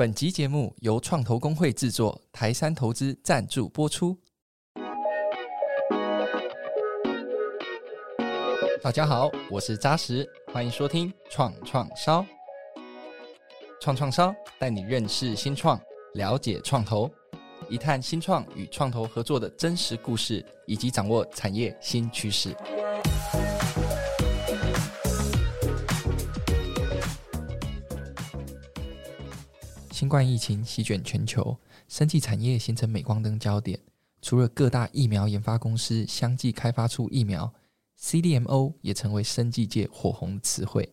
本集节目由创投公会制作，台山投资赞助播出。大家好，我是扎实，欢迎收听创创烧。创创烧带你认识新创，了解创投，一探新创与创投合作的真实故事，以及掌握产业新趋势。新冠疫情席卷全球，生技产业形成镁光灯焦点。除了各大疫苗研发公司相继开发出疫苗，CDMO 也成为生技界火红词汇。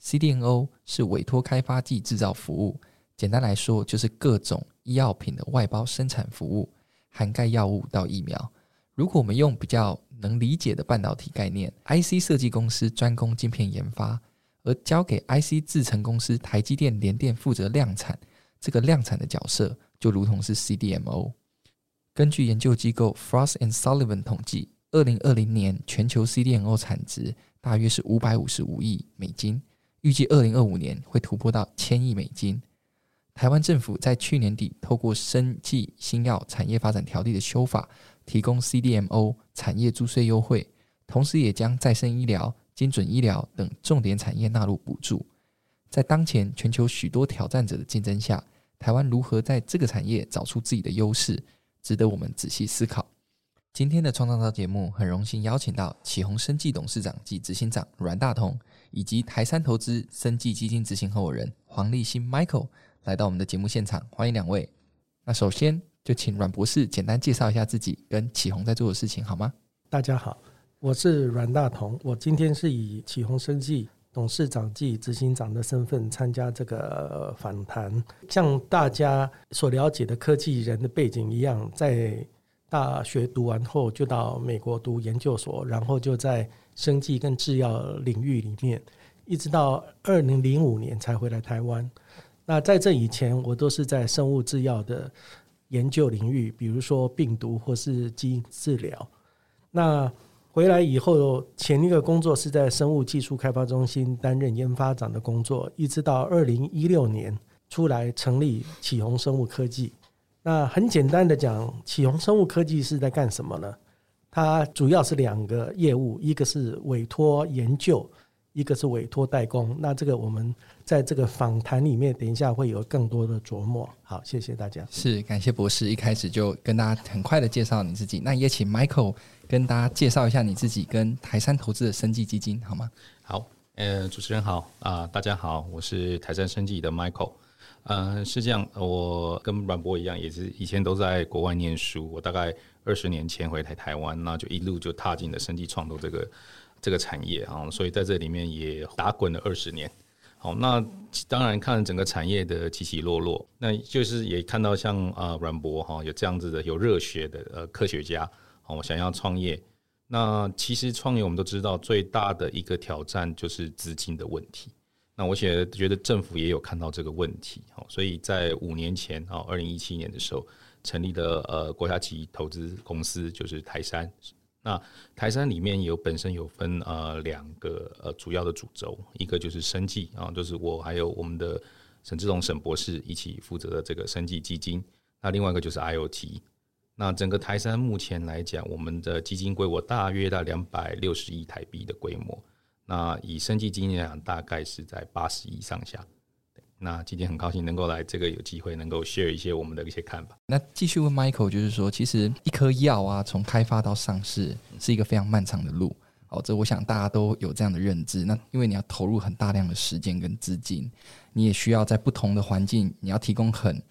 CDMO 是委托开发暨制造服务，简单来说就是各种医药品的外包生产服务，涵盖药物到疫苗。如果我们用比较能理解的半导体概念，IC 设计公司专攻晶片研发。而交给 IC 制程公司台积电、联电负责量产，这个量产的角色就如同是 CDMO。根据研究机构 Frost and Sullivan 统计，二零二零年全球 CDMO 产值大约是五百五十五亿美金，预计二零二五年会突破到千亿美金。台湾政府在去年底透过生技新药产业发展条例的修法，提供 CDMO 产业租税优惠，同时也将再生医疗。精准医疗等重点产业纳入补助，在当前全球许多挑战者的竞争下，台湾如何在这个产业找出自己的优势，值得我们仔细思考。今天的创创烧节目很荣幸邀请到启宏生技董事长及执行长阮大同，以及台山投资生技基金执行合伙人黄立新 Michael 来到我们的节目现场，欢迎两位。那首先就请阮博士简单介绍一下自己跟启宏在做的事情好吗？大家好。我是阮大同，我今天是以启宏生技董事长暨执行长的身份参加这个访谈。像大家所了解的科技人的背景一样，在大学读完后就到美国读研究所，然后就在生技跟制药领域里面，一直到二零零五年才回来台湾。那在这以前，我都是在生物制药的研究领域，比如说病毒或是基因治疗。那回来以后，前一个工作是在生物技术开发中心担任研发长的工作，一直到二零一六年出来成立启宏生物科技。那很简单的讲，启宏生物科技是在干什么呢？它主要是两个业务，一个是委托研究。一个是委托代工，那这个我们在这个访谈里面，等一下会有更多的琢磨。好，谢谢大家。是，感谢博士一开始就跟大家很快的介绍你自己。那也请 Michael 跟大家介绍一下你自己跟台山投资的生计基金，好吗？好，呃，主持人好啊，呃，大家好，我是台山生计的 Michael。呃，是这样，我跟阮博一样，也是以前都在国外念书。我大概二十年前回台台湾，那就一路就踏进了生计创投这个。这个产业啊，所以在这里面也打滚了二十年。好，那当然看整个产业的起起落落，那就是也看到像啊阮博哈有这样子的有热血的呃科学家，哦想要创业。那其实创业我们都知道最大的一个挑战就是资金的问题。那我觉得觉得政府也有看到这个问题，好，所以在五年前啊，二零一七年的时候成立了呃国家级投资公司，就是台山。那台山里面有本身有分呃两个呃主要的主轴，一个就是生技啊，就是我还有我们的沈志龙沈博士一起负责的这个生技基金。那另外一个就是 IoT。那整个台山目前来讲，我们的基金规模大约在两百六十亿台币的规模。那以生技基金来讲，大概是在八十亿上下。那今天很高兴能够来这个有机会能够 share 一些我们的一些看法。那继续问 Michael，就是说，其实一颗药啊，从开发到上市是一个非常漫长的路。好，这我想大家都有这样的认知。那因为你要投入很大量的时间跟资金，你也需要在不同的环境，你要提供很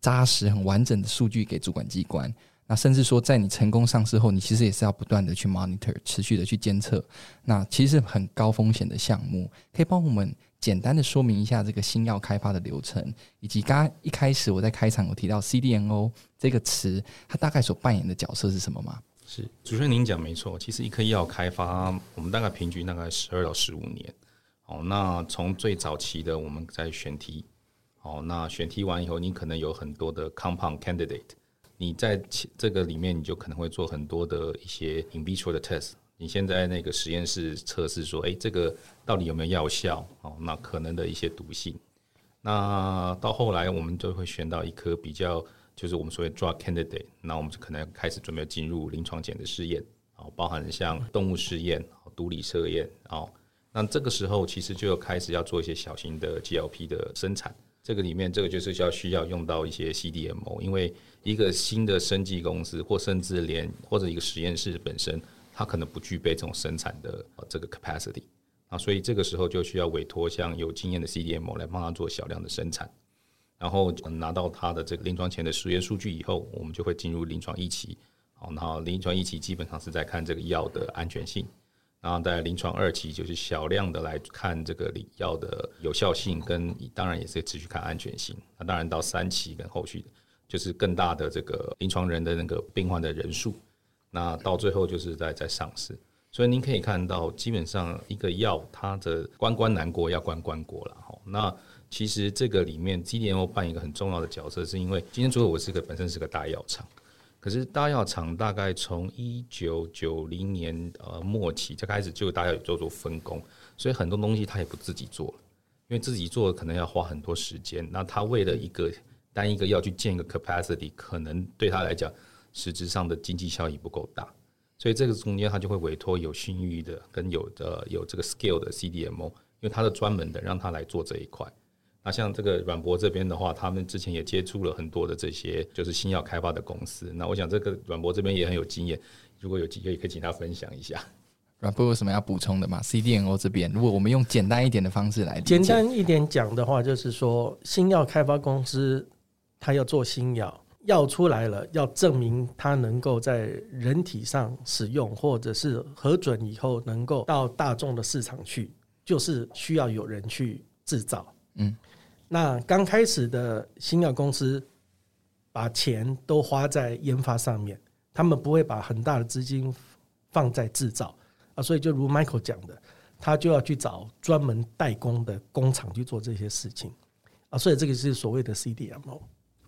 扎实、很完整的数据给主管机关。那甚至说，在你成功上市后，你其实也是要不断的去 monitor，持续的去监测。那其实很高风险的项目，可以帮我们。简单的说明一下这个新药开发的流程，以及刚一开始我在开场有提到 CDMO 这个词，它大概所扮演的角色是什么吗？是主持人您讲没错，其实一颗药开发，我们大概平均大概十二到十五年。哦，那从最早期的我们在选题，哦，那选题完以后，你可能有很多的 compound candidate，你在这个里面你就可能会做很多的一些 in vitro 的 test。你现在那个实验室测试说，哎，这个到底有没有药效？哦，那可能的一些毒性。那到后来，我们就会选到一颗比较，就是我们所谓 drug candidate，那我们就可能开始准备进入临床前的试验，啊，包含像动物试验、毒理测验，哦，那这个时候其实就要开始要做一些小型的 GLP 的生产。这个里面，这个就是要需要用到一些 CDMO，因为一个新的生技公司，或甚至连或者一个实验室本身，它可能不具备这种生产的这个 capacity 啊，所以这个时候就需要委托像有经验的 CDM 来帮他做小量的生产，然后拿到他的这个临床前的实验数据以后，我们就会进入临床一期，好，然后临床一期基本上是在看这个药的安全性。然后在临床二期就是小量的来看这个药的有效性，跟当然也是持续看安全性。那当然到三期跟后续就是更大的这个临床人的那个病患的人数。那到最后就是在在上市。所以您可以看到，基本上一个药它的关关难过要关关过了哈。那其实这个里面 CDMO 扮演一个很重要的角色，是因为今天除了我是个本身是个大药厂。可是大药厂大概从一九九零年呃末期就开始就大家有做做分工，所以很多东西他也不自己做，因为自己做可能要花很多时间。那他为了一个单一个药去建一个 capacity，可能对他来讲实质上的经济效益不够大，所以这个中间他就会委托有信誉的跟有的有这个 scale 的 CDMO，因为他的专门的让他来做这一块。那像这个软博这边的话，他们之前也接触了很多的这些就是新药开发的公司。那我想这个软博这边也很有经验，如果有机会可以请他分享一下。软博有什么要补充的吗？CDMO 这边，如果我们用简单一点的方式来简单一点讲的话，就是说新药开发公司他要做新药，药出来了要证明它能够在人体上使用，或者是核准以后能够到大众的市场去，就是需要有人去制造。嗯。那刚开始的新药公司把钱都花在研发上面，他们不会把很大的资金放在制造啊，所以就如 Michael 讲的，他就要去找专门代工的工厂去做这些事情啊，所以这个是所谓的 CDMO。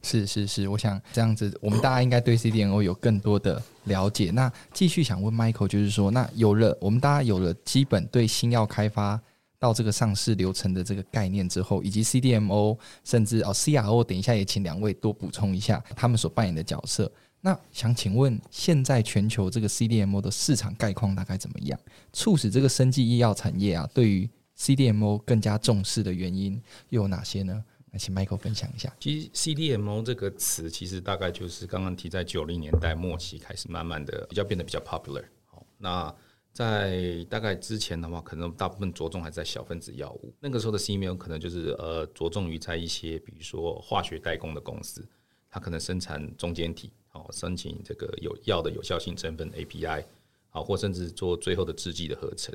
是是是，我想这样子，我们大家应该对 CDMO 有更多的了解。那继续想问 Michael，就是说，那有了我们大家有了基本对新药开发。到这个上市流程的这个概念之后，以及 CDMO 甚至哦 CRO，等一下也请两位多补充一下他们所扮演的角色。那想请问，现在全球这个 CDMO 的市场概况大概怎么样？促使这个生技医药产业啊，对于 CDMO 更加重视的原因又有哪些呢？那，请 Michael 分享一下。其实 CDMO 这个词，其实大概就是刚刚提在九零年代末期开始，慢慢的比较变得比较 popular。好，那。在大概之前的话，可能大部分着重还在小分子药物。那个时候的 CDMO 可能就是呃着重于在一些比如说化学代工的公司，它可能生产中间体，好，申请这个有药的有效性成分 API，好，或甚至做最后的制剂的合成。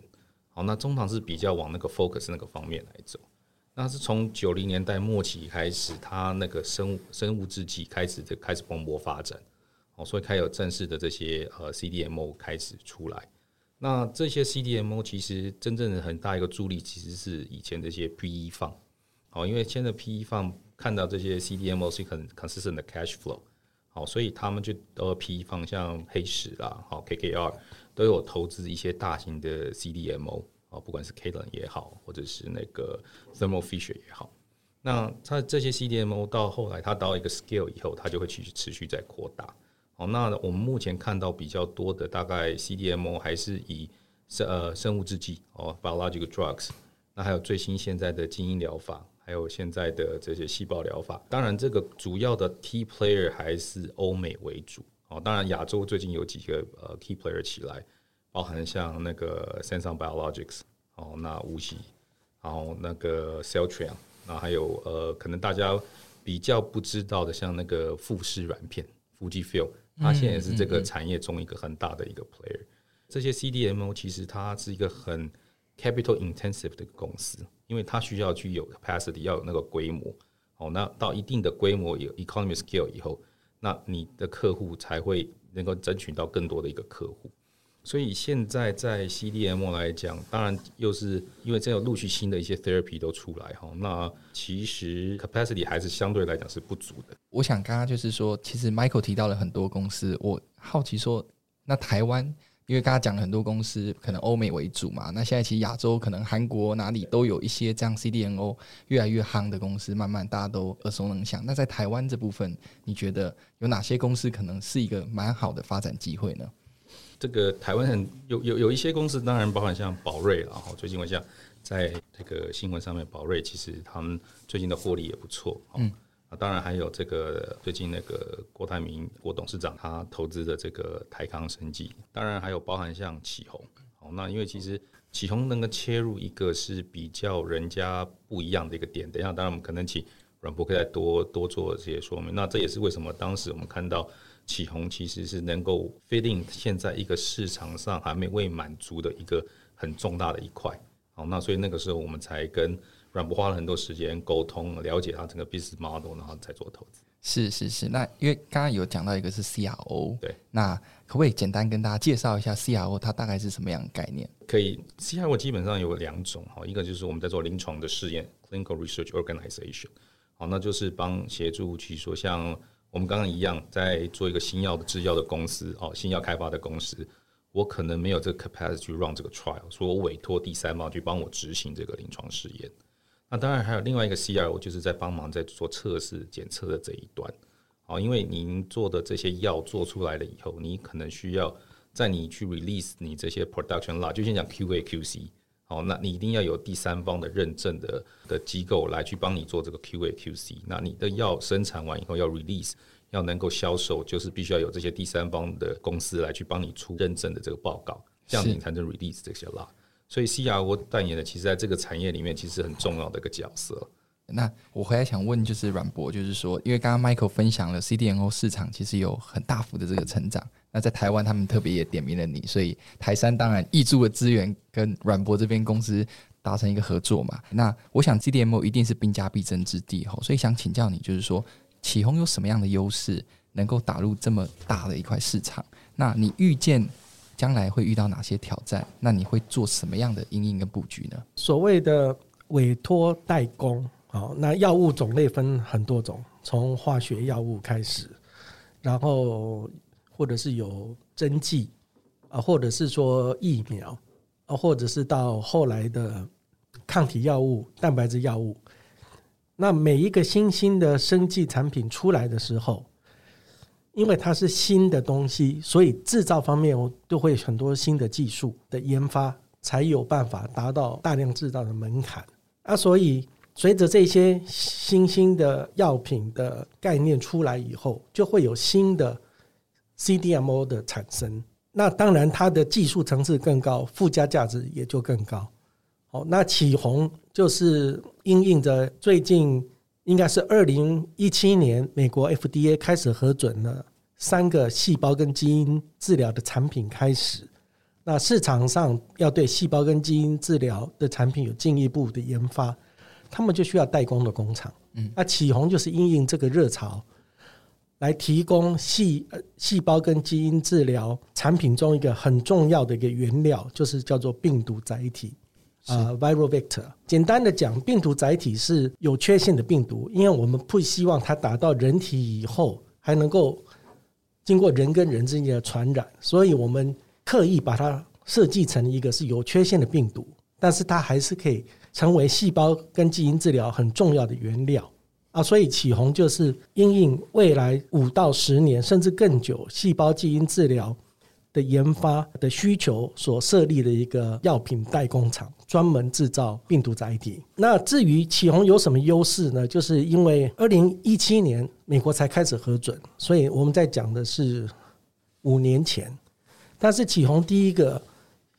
好，那通常是比较往那个 focus 那个方面来走。那是从九零年代末期开始，它那个生物生物制剂开始就开始蓬勃发展，哦，所以开有正式的这些呃 CDMO 开始出来。那这些 CDMO 其实真正的很大一个助力，其实是以前这些 PE fund，好，因为现在 PE 放看到这些 CDMO 是很 consistent 的 cash flow，好，所以他们就都 PE 放像黑石啦，好 KKR 都有投资一些大型的 CDMO，不管是 CALEN 也好，或者是那个 Thermo Fisher 也好，那它这些 CDMO 到后来它到一个 scale 以后，它就会继续持续在扩大。哦，那我们目前看到比较多的大概 CDMO 还是以生呃生物制剂哦，biological drugs，那还有最新现在的基因疗法，还有现在的这些细胞疗法。当然，这个主要的 key player 还是欧美为主哦。当然，亚洲最近有几个呃 key player 起来，包含像那个 Samsung Biologics 哦，那无锡，然后那个 Celltrion，那还有呃可能大家比较不知道的，像那个富士软片 Fujifilm。它现在也是这个产业中一个很大的一个 player。这些 CDMO 其实它是一个很 capital intensive 的公司，因为它需要去有 capacity，要有那个规模。哦，那到一定的规模有 economy scale 以后，那你的客户才会能够争取到更多的一个客户。所以现在在 CDMO 来讲，当然又是因为这有陆续新的一些 therapy 都出来哈，那其实 capacity 还是相对来讲是不足的。我想刚刚就是说，其实 Michael 提到了很多公司，我好奇说，那台湾因为刚刚讲了很多公司可能欧美为主嘛，那现在其实亚洲可能韩国哪里都有一些这样 CDMO 越来越夯的公司，慢慢大家都耳熟能详。那在台湾这部分，你觉得有哪些公司可能是一个蛮好的发展机会呢？这个台湾很有有有一些公司，当然包含像宝瑞了哈。最近我想在这个新闻上面，宝瑞其实他们最近的获利也不错，嗯。啊，当然还有这个最近那个郭台铭郭董事长他投资的这个台康生技，当然还有包含像启宏。好，那因为其实启宏能够切入一个是比较人家不一样的一个点。等一下，当然我们可能请阮博可以再多多做这些说明。那这也是为什么当时我们看到启宏其实是能够 fit in 现在一个市场上还没未满足的一个很重大的一块。好，那所以那个时候我们才跟。阮博花了很多时间沟通，了解他整个 business model，然后再做投资。是是是，那因为刚刚有讲到一个是 CRO，对，那可不可以简单跟大家介绍一下 CRO 它大概是什么样的概念？可以，CRO 基本上有两种哈，一个就是我们在做临床的试验 （clinical research organization），好，那就是帮协助去说像我们刚刚一样在做一个新药的制药的公司哦，新药开发的公司，我可能没有这个 capacity 去 run 这个 trial，所以我委托第三方去帮我执行这个临床试验。那当然还有另外一个 CRO，就是在帮忙在做测试检测的这一端，好，因为您做的这些药做出来了以后，你可能需要在你去 release 你这些 production lot，就先讲 QA QC，好，那你一定要有第三方的认证的的机构来去帮你做这个 QA QC，那你的药生产完以后要 release，要能够销售，就是必须要有这些第三方的公司来去帮你出认证的这个报告，这样你才能 release 这些 lot。所以 CRO 扮演的，其实在这个产业里面，其实很重要的一个角色。那我回来想问，就是阮博，就是说，因为刚刚 Michael 分享了 CDMO 市场其实有很大幅的这个成长。那在台湾，他们特别也点名了你，所以台山当然挹注的资源，跟阮博这边公司达成一个合作嘛。那我想 CDMO 一定是兵家必争之地吼，所以想请教你，就是说启宏有什么样的优势，能够打入这么大的一块市场？那你预见？将来会遇到哪些挑战？那你会做什么样的因应跟布局呢？所谓的委托代工，好，那药物种类分很多种，从化学药物开始，然后或者是有针剂啊，或者是说疫苗啊，或者是到后来的抗体药物、蛋白质药物。那每一个新兴的生技产品出来的时候，因为它是新的东西，所以制造方面我都会很多新的技术的研发，才有办法达到大量制造的门槛。啊，所以随着这些新兴的药品的概念出来以后，就会有新的 CDMO 的产生。那当然，它的技术层次更高，附加价值也就更高。好，那启宏就是应应着最近。应该是二零一七年，美国 FDA 开始核准了三个细胞跟基因治疗的产品开始。那市场上要对细胞跟基因治疗的产品有进一步的研发，他们就需要代工的工厂。嗯，那启宏就是因应这个热潮，来提供细细胞跟基因治疗产品中一个很重要的一个原料，就是叫做病毒载体。啊、uh，viral vector，简单的讲，病毒载体是有缺陷的病毒，因为我们不希望它打到人体以后还能够经过人跟人之间的传染，所以我们刻意把它设计成一个是有缺陷的病毒，但是它还是可以成为细胞跟基因治疗很重要的原料啊，所以启宏就是因应未来五到十年甚至更久细胞基因治疗的研发的需求所设立的一个药品代工厂，专门制造病毒载体。那至于启宏有什么优势呢？就是因为二零一七年美国才开始核准，所以我们在讲的是五年前。但是启宏第一个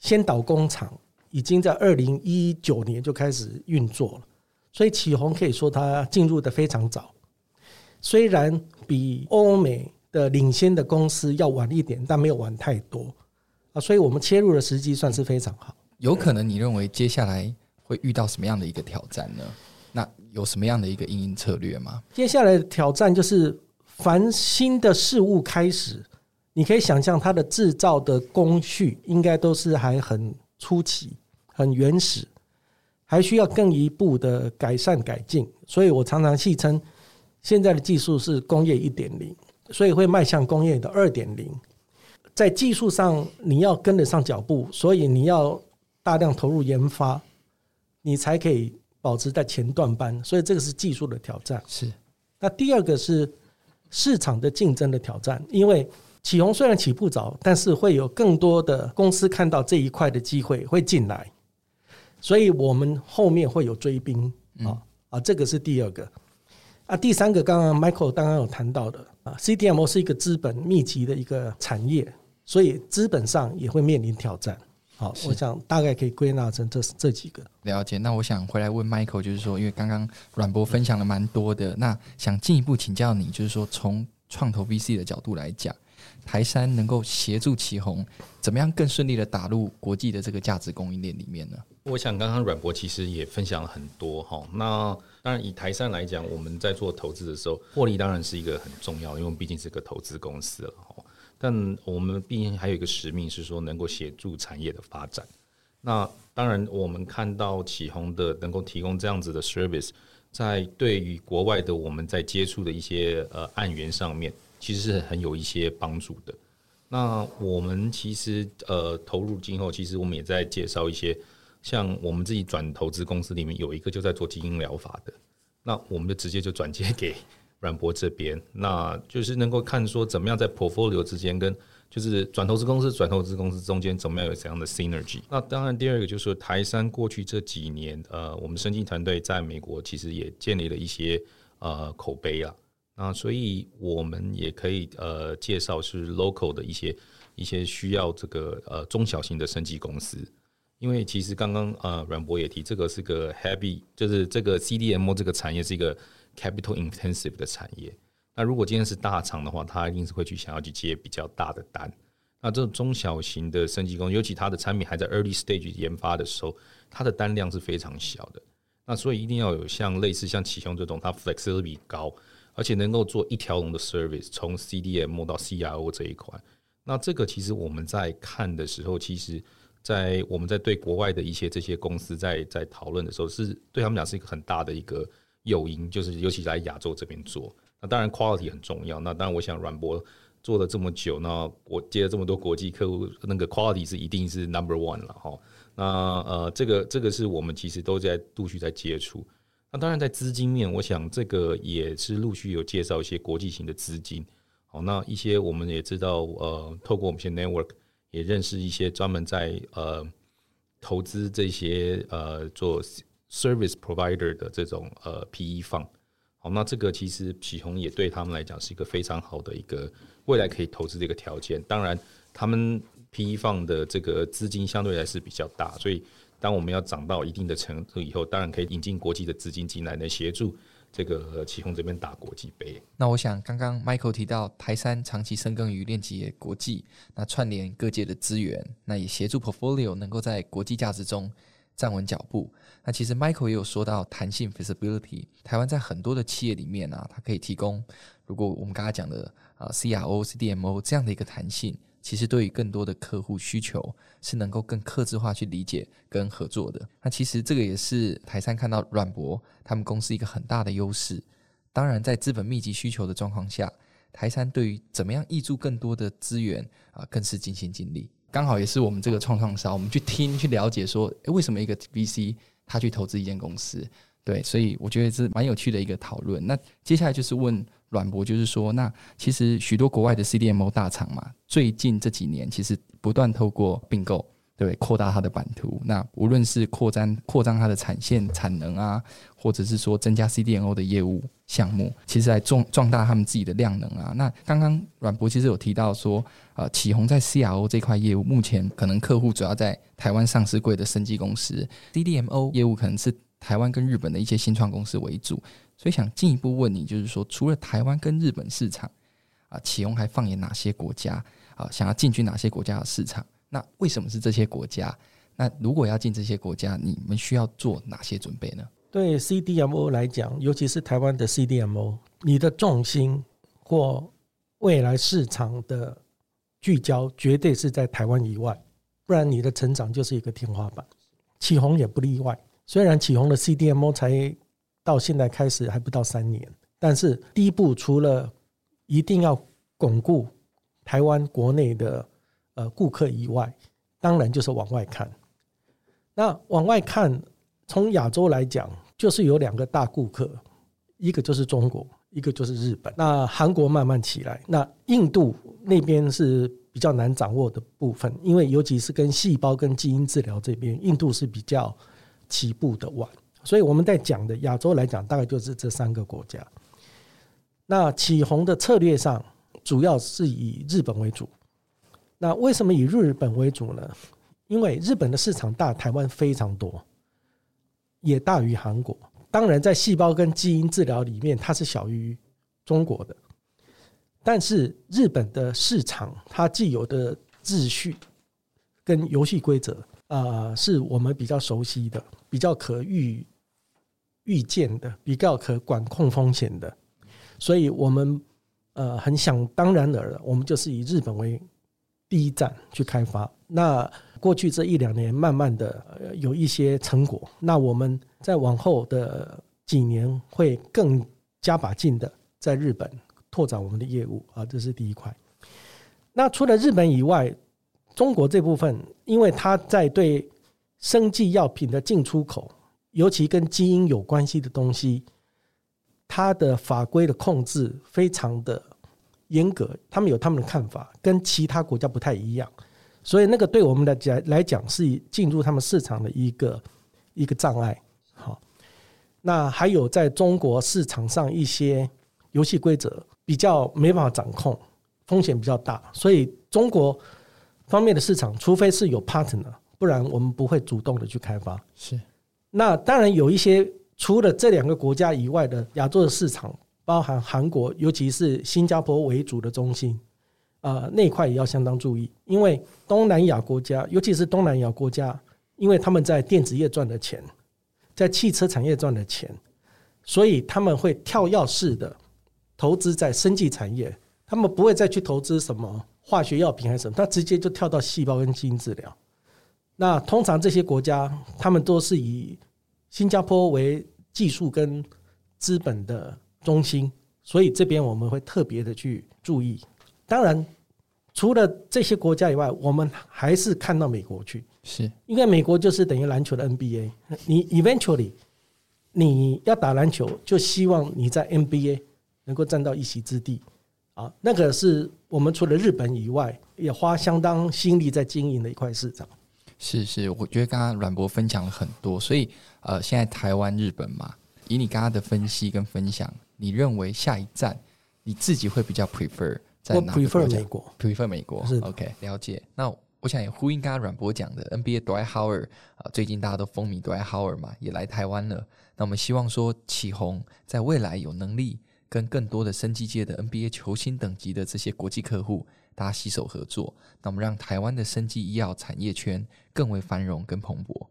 先导工厂已经在二零一九年就开始运作了，所以启宏可以说它进入的非常早，虽然比欧美。的领先的公司要晚一点，但没有晚太多啊，所以我们切入的时机算是非常好。有可能你认为接下来会遇到什么样的一个挑战呢？那有什么样的一个因应策略吗？接下来的挑战就是，凡新的事物开始，你可以想象它的制造的工序应该都是还很初期、很原始，还需要更一步的改善改进。所以我常常戏称，现在的技术是工业一点零。所以会迈向工业的二点零，在技术上你要跟得上脚步，所以你要大量投入研发，你才可以保持在前段班。所以这个是技术的挑战。是。那第二个是市场的竞争的挑战，因为启宏虽然起步早，但是会有更多的公司看到这一块的机会会进来，所以我们后面会有追兵啊啊，这个是第二个。啊，第三个刚刚 Michael 刚刚有谈到的啊，CDMO 是一个资本密集的一个产业。所以资本上也会面临挑战。好，我想大概可以归纳成这这几个。了解。那我想回来问 Michael，就是说，因为刚刚阮博分享了蛮多的，那想进一步请教你，就是说，从创投 VC 的角度来讲，台山能够协助启宏怎么样更顺利的打入国际的这个价值供应链里面呢？我想刚刚阮博其实也分享了很多哈。那当然以台山来讲，我们在做投资的时候，获利当然是一个很重要，因为毕竟是个投资公司了哈。但我们毕竟还有一个使命，是说能够协助产业的发展。那当然，我们看到启宏的能够提供这样子的 service，在对于国外的我们在接触的一些呃案源上面，其实是很有一些帮助的。那我们其实呃投入今后，其实我们也在介绍一些，像我们自己转投资公司里面有一个就在做基因疗法的，那我们就直接就转接给。阮博这边，那就是能够看说怎么样在 portfolio 之间跟就是转投资公司、转投资公司中间怎么样有怎样的 synergy。那当然，第二个就是台山过去这几年，呃，我们生技团队在美国其实也建立了一些呃口碑啊。那所以我们也可以呃介绍是 local 的一些一些需要这个呃中小型的生技公司，因为其实刚刚呃阮博也提，这个是个 heavy，就是这个 CDMO 这个产业是一个。capital intensive 的产业，那如果今天是大厂的话，他一定是会去想要去接比较大的单。那这种中小型的生技公司，尤其它的产品还在 early stage 研发的时候，它的单量是非常小的。那所以一定要有像类似像启雄这种，它 flexibility 高，而且能够做一条龙的 service，从 CDM 到 CRO 这一块。那这个其实我们在看的时候，其实，在我们在对国外的一些这些公司在在讨论的时候，是对他们讲是一个很大的一个。诱因就是，尤其在亚洲这边做，那当然 quality 很重要。那当然，我想阮博做了这么久，那我接了这么多国际客户，那个 quality 是一定是 number one 了哈。那呃，这个这个是我们其实都在陆续在接触。那当然，在资金面，我想这个也是陆续有介绍一些国际型的资金。好，那一些我们也知道，呃，透过我们一些 network 也认识一些专门在呃投资这些呃做。Service provider 的这种呃 PE 放好，那这个其实启宏也对他们来讲是一个非常好的一个未来可以投资的一个条件。当然，他们 PE 放的这个资金相对来是比较大，所以当我们要涨到一定的程度以后，当然可以引进国际的资金进来，来协助这个启宏这边打国际杯。那我想，刚刚 Michael 提到台山长期深耕于链接业国际，那串联各界的资源，那也协助 portfolio 能够在国际价值中。站稳脚步。那其实 Michael 也有说到弹性 flexibility，台湾在很多的企业里面啊，它可以提供，如果我们刚才讲的啊 CRO、CDMO 这样的一个弹性，其实对于更多的客户需求是能够更克制化去理解跟合作的。那其实这个也是台山看到阮博他们公司一个很大的优势。当然，在资本密集需求的状况下，台山对于怎么样挹注更多的资源啊，更是尽心尽力。刚好也是我们这个创创烧，我们去听去了解说，诶，为什么一个 VC 他去投资一间公司？对，所以我觉得是蛮有趣的一个讨论。那接下来就是问阮博，就是说，那其实许多国外的 CDMO 大厂嘛，最近这几年其实不断透过并购。对，扩大它的版图。那无论是扩张扩张它的产线产能啊，或者是说增加 CDMO 的业务项目，其实来壮壮大他们自己的量能啊。那刚刚阮博其实有提到说，呃，启宏在 CRO 这块业务，目前可能客户主要在台湾上市柜的生技公司，CDMO 业务可能是台湾跟日本的一些新创公司为主。所以想进一步问你，就是说，除了台湾跟日本市场啊，启宏还放眼哪些国家啊？想要进军哪些国家的市场？那为什么是这些国家？那如果要进这些国家，你们需要做哪些准备呢？对 CDMO 来讲，尤其是台湾的 CDMO，你的重心或未来市场的聚焦，绝对是在台湾以外，不然你的成长就是一个天花板。启宏也不例外，虽然启宏的 CDMO 才到现在开始还不到三年，但是第一步除了一定要巩固台湾国内的呃顾客以外，当然就是往外看。那往外看，从亚洲来讲，就是有两个大顾客，一个就是中国，一个就是日本。那韩国慢慢起来，那印度那边是比较难掌握的部分，因为尤其是跟细胞跟基因治疗这边，印度是比较起步的晚。所以我们在讲的亚洲来讲，大概就是这三个国家。那起红的策略上，主要是以日本为主。那为什么以日本为主呢？因为日本的市场大，台湾非常多，也大于韩国。当然，在细胞跟基因治疗里面，它是小于中国的。但是日本的市场，它既有的秩序跟游戏规则啊，是我们比较熟悉的，比较可预预见的，比较可管控风险的。所以，我们呃很想当然的，我们就是以日本为第一站去开发。那过去这一两年，慢慢的有一些成果。那我们在往后的几年会更加把劲的在日本拓展我们的业务啊，这是第一块。那除了日本以外，中国这部分，因为它在对生技药品的进出口，尤其跟基因有关系的东西，它的法规的控制非常的严格，他们有他们的看法，跟其他国家不太一样。所以那个对我们来讲来讲是进入他们市场的一个一个障碍。好，那还有在中国市场上一些游戏规则比较没办法掌控，风险比较大。所以中国方面的市场，除非是有 partner，不然我们不会主动的去开发。是。那当然有一些除了这两个国家以外的亚洲的市场，包含韩国，尤其是新加坡为主的中心。啊，那块也要相当注意，因为东南亚国家，尤其是东南亚国家，因为他们在电子业赚的钱，在汽车产业赚的钱，所以他们会跳跃式的投资在生技产业，他们不会再去投资什么化学药品还是什么，他直接就跳到细胞跟基因治疗。那通常这些国家，他们都是以新加坡为技术跟资本的中心，所以这边我们会特别的去注意。当然，除了这些国家以外，我们还是看到美国去，是因为美国就是等于篮球的 NBA。你 eventually 你要打篮球，就希望你在 NBA 能够占到一席之地啊。那个是我们除了日本以外，也花相当心力在经营的一块市场。是是，我觉得刚刚阮博分享了很多，所以呃，现在台湾、日本嘛，以你刚刚的分析跟分享，你认为下一站你自己会比较 prefer？我 prefer 美国，prefer 美国是 OK，了解。那我想也呼应刚刚阮博讲的 NBA Dwight Howard 啊，最近大家都风靡 Dwight Howard 嘛，也来台湾了。那我们希望说启宏在未来有能力跟更多的生技界的 NBA 球星等级的这些国际客户，大家携手合作，那我们让台湾的生技医药产业圈更为繁荣跟蓬勃。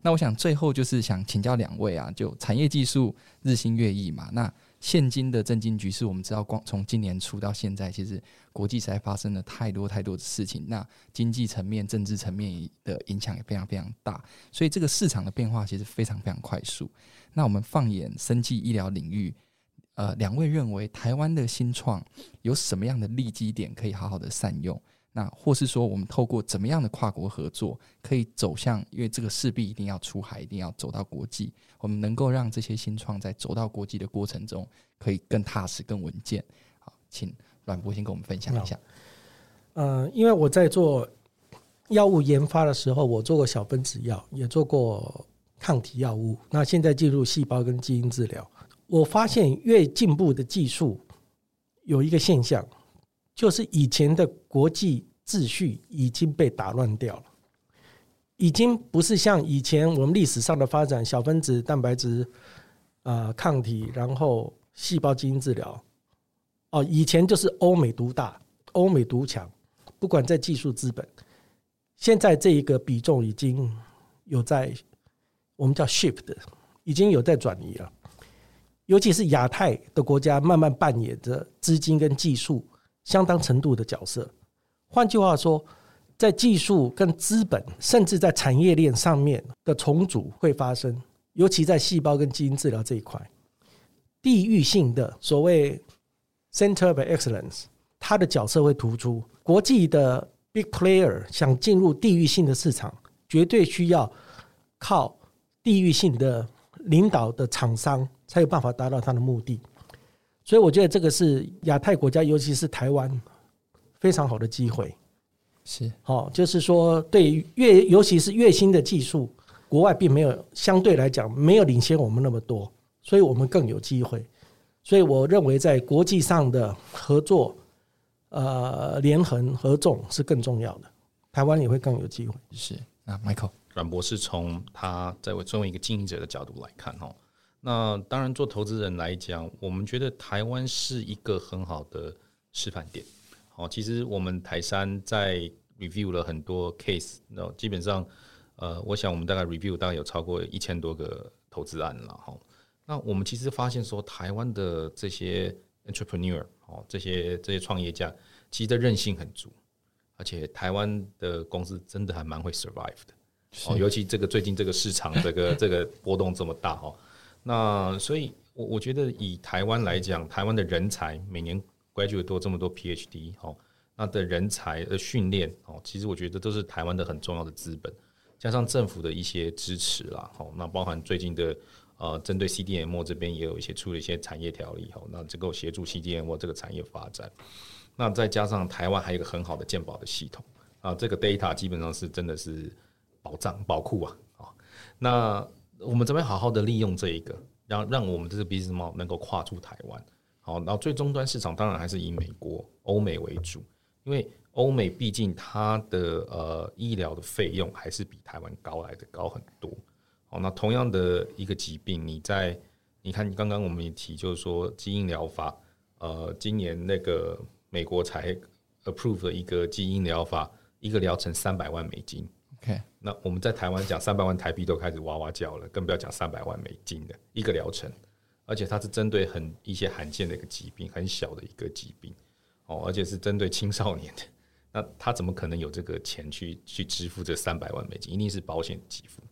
那我想最后就是想请教两位啊，就产业技术日新月异嘛，那。现今的政经局势，我们知道，光从今年初到现在，其实国际才发生了太多太多的事情。那经济层面、政治层面的影响也非常非常大，所以这个市场的变化其实非常非常快速。那我们放眼生技医疗领域，呃，两位认为台湾的新创有什么样的利基点可以好好的善用？那或是说，我们透过怎么样的跨国合作，可以走向？因为这个势必一定要出海，一定要走到国际。我们能够让这些新创在走到国际的过程中，可以更踏实、更稳健。好，请阮博先跟我们分享一下。呃，因为我在做药物研发的时候，我做过小分子药，也做过抗体药物。那现在进入细胞跟基因治疗，我发现越进步的技术有一个现象。就是以前的国际秩序已经被打乱掉了，已经不是像以前我们历史上的发展，小分子、蛋白质、啊抗体，然后细胞基因治疗。哦，以前就是欧美独大，欧美独强，不管在技术资本。现在这一个比重已经有在我们叫 shift，已经有在转移了。尤其是亚太的国家，慢慢扮演着资金跟技术。相当程度的角色，换句话说，在技术跟资本，甚至在产业链上面的重组会发生，尤其在细胞跟基因治疗这一块，地域性的所谓 center of excellence，它的角色会突出。国际的 big player 想进入地域性的市场，绝对需要靠地域性的领导的厂商才有办法达到他的目的。所以我觉得这个是亚太国家，尤其是台湾非常好的机会。是，好，就是说，对越尤其是越新的技术，国外并没有相对来讲没有领先我们那么多，所以我们更有机会。所以我认为在国际上的合作，呃，联横合纵是更重要的，台湾也会更有机会。是，那 Michael 阮博士从他在我作为一个经营者的角度来看，哈。那当然，做投资人来讲，我们觉得台湾是一个很好的示范点。好，其实我们台山在 review 了很多 case，那基本上，呃，我想我们大概 review 大概有超过一千多个投资案了。哈，那我们其实发现说，台湾的这些 entrepreneur，哦，这些这些创业家，其实的韧性很足，而且台湾的公司真的还蛮会 survive 的。哦，尤其这个最近这个市场，这个这个波动这么大，哈。那所以，我我觉得以台湾来讲，台湾的人才每年 graduate 多这么多 PhD 哦，那的人才的训练哦，其实我觉得都是台湾的很重要的资本，加上政府的一些支持啦，哦，那包含最近的呃，针对 CDMO 这边也有一些出了一些产业条例哦，那这个协助 CDMO 这个产业发展，那再加上台湾还有一个很好的健保的系统啊，这个 data 基本上是真的是保障宝库啊，啊，那。我们这边好好的利用这一个，让让我们这个 business model 能够跨出台湾。好，然后最终端市场当然还是以美国、欧美为主，因为欧美毕竟它的呃医疗的费用还是比台湾高来的高很多。好，那同样的一个疾病，你在你看刚刚我们也提，就是说基因疗法，呃，今年那个美国才 approve 了一个基因疗法，一个疗程三百万美金。那我们在台湾讲三百万台币都开始哇哇叫了，更不要讲三百万美金的一个疗程，而且它是针对很一些罕见的一个疾病，很小的一个疾病哦，而且是针对青少年的，那他怎么可能有这个钱去去支付这三百万美金？一定是保险给付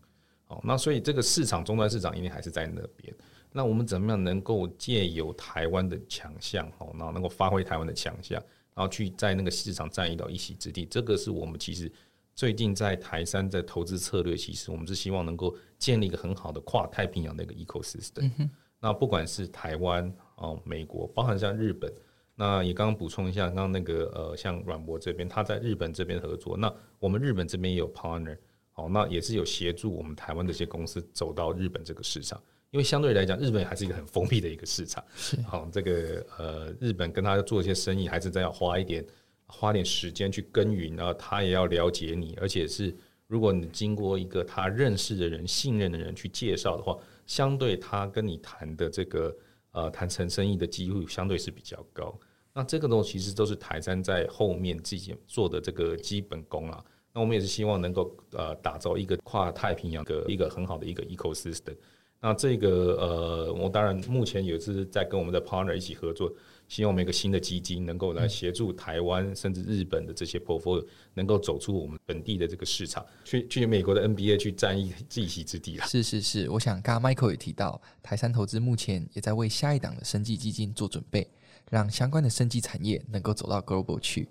哦。那所以这个市场终端市场一定还是在那边。那我们怎么样能够借由台湾的强项哦，然后能够发挥台湾的强项，然后去在那个市场占一到一席之地？这个是我们其实。最近在台山的投资策略，其实我们是希望能够建立一个很好的跨太平洋的一个 ecosystem。那不管是台湾哦、美国，包含像日本，那也刚刚补充一下，刚刚那个呃，像阮博这边，他在日本这边合作，那我们日本这边也有 partner，好，那也是有协助我们台湾这些公司走到日本这个市场，因为相对来讲，日本还是一个很封闭的一个市场。好，这个呃，日本跟他做一些生意，还是真要花一点。花点时间去耕耘，然后他也要了解你，而且是如果你经过一个他认识的人、信任的人去介绍的话，相对他跟你谈的这个呃谈成生意的机会相对是比较高。那这个东西其实都是台山在后面自己做的这个基本功啊。那我们也是希望能够呃打造一个跨太平洋的一个很好的一个 ecosystem。那这个呃，我当然目前也是在跟我们的 partner 一起合作。希望我们一个新的基金能够来协助台湾甚至日本的这些 portfolio 能够走出我们本地的这个市场，去去美国的 NBA 去占一一席之地了。是是是，我想刚刚 Michael 也提到，台山投资目前也在为下一档的生技基金做准备，让相关的生技产业能够走到 global 去。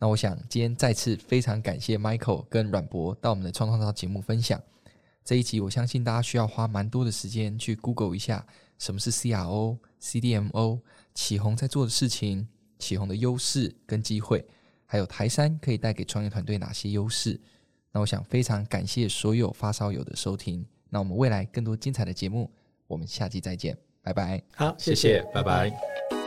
那我想今天再次非常感谢 Michael 跟阮博到我们的创创造节目分享这一集，我相信大家需要花蛮多的时间去 Google 一下什么是 CRO、CDMO。启宏在做的事情，启宏的优势跟机会，还有台山可以带给创业团队哪些优势？那我想非常感谢所有发烧友的收听。那我们未来更多精彩的节目，我们下期再见，拜拜。好，谢谢，拜拜。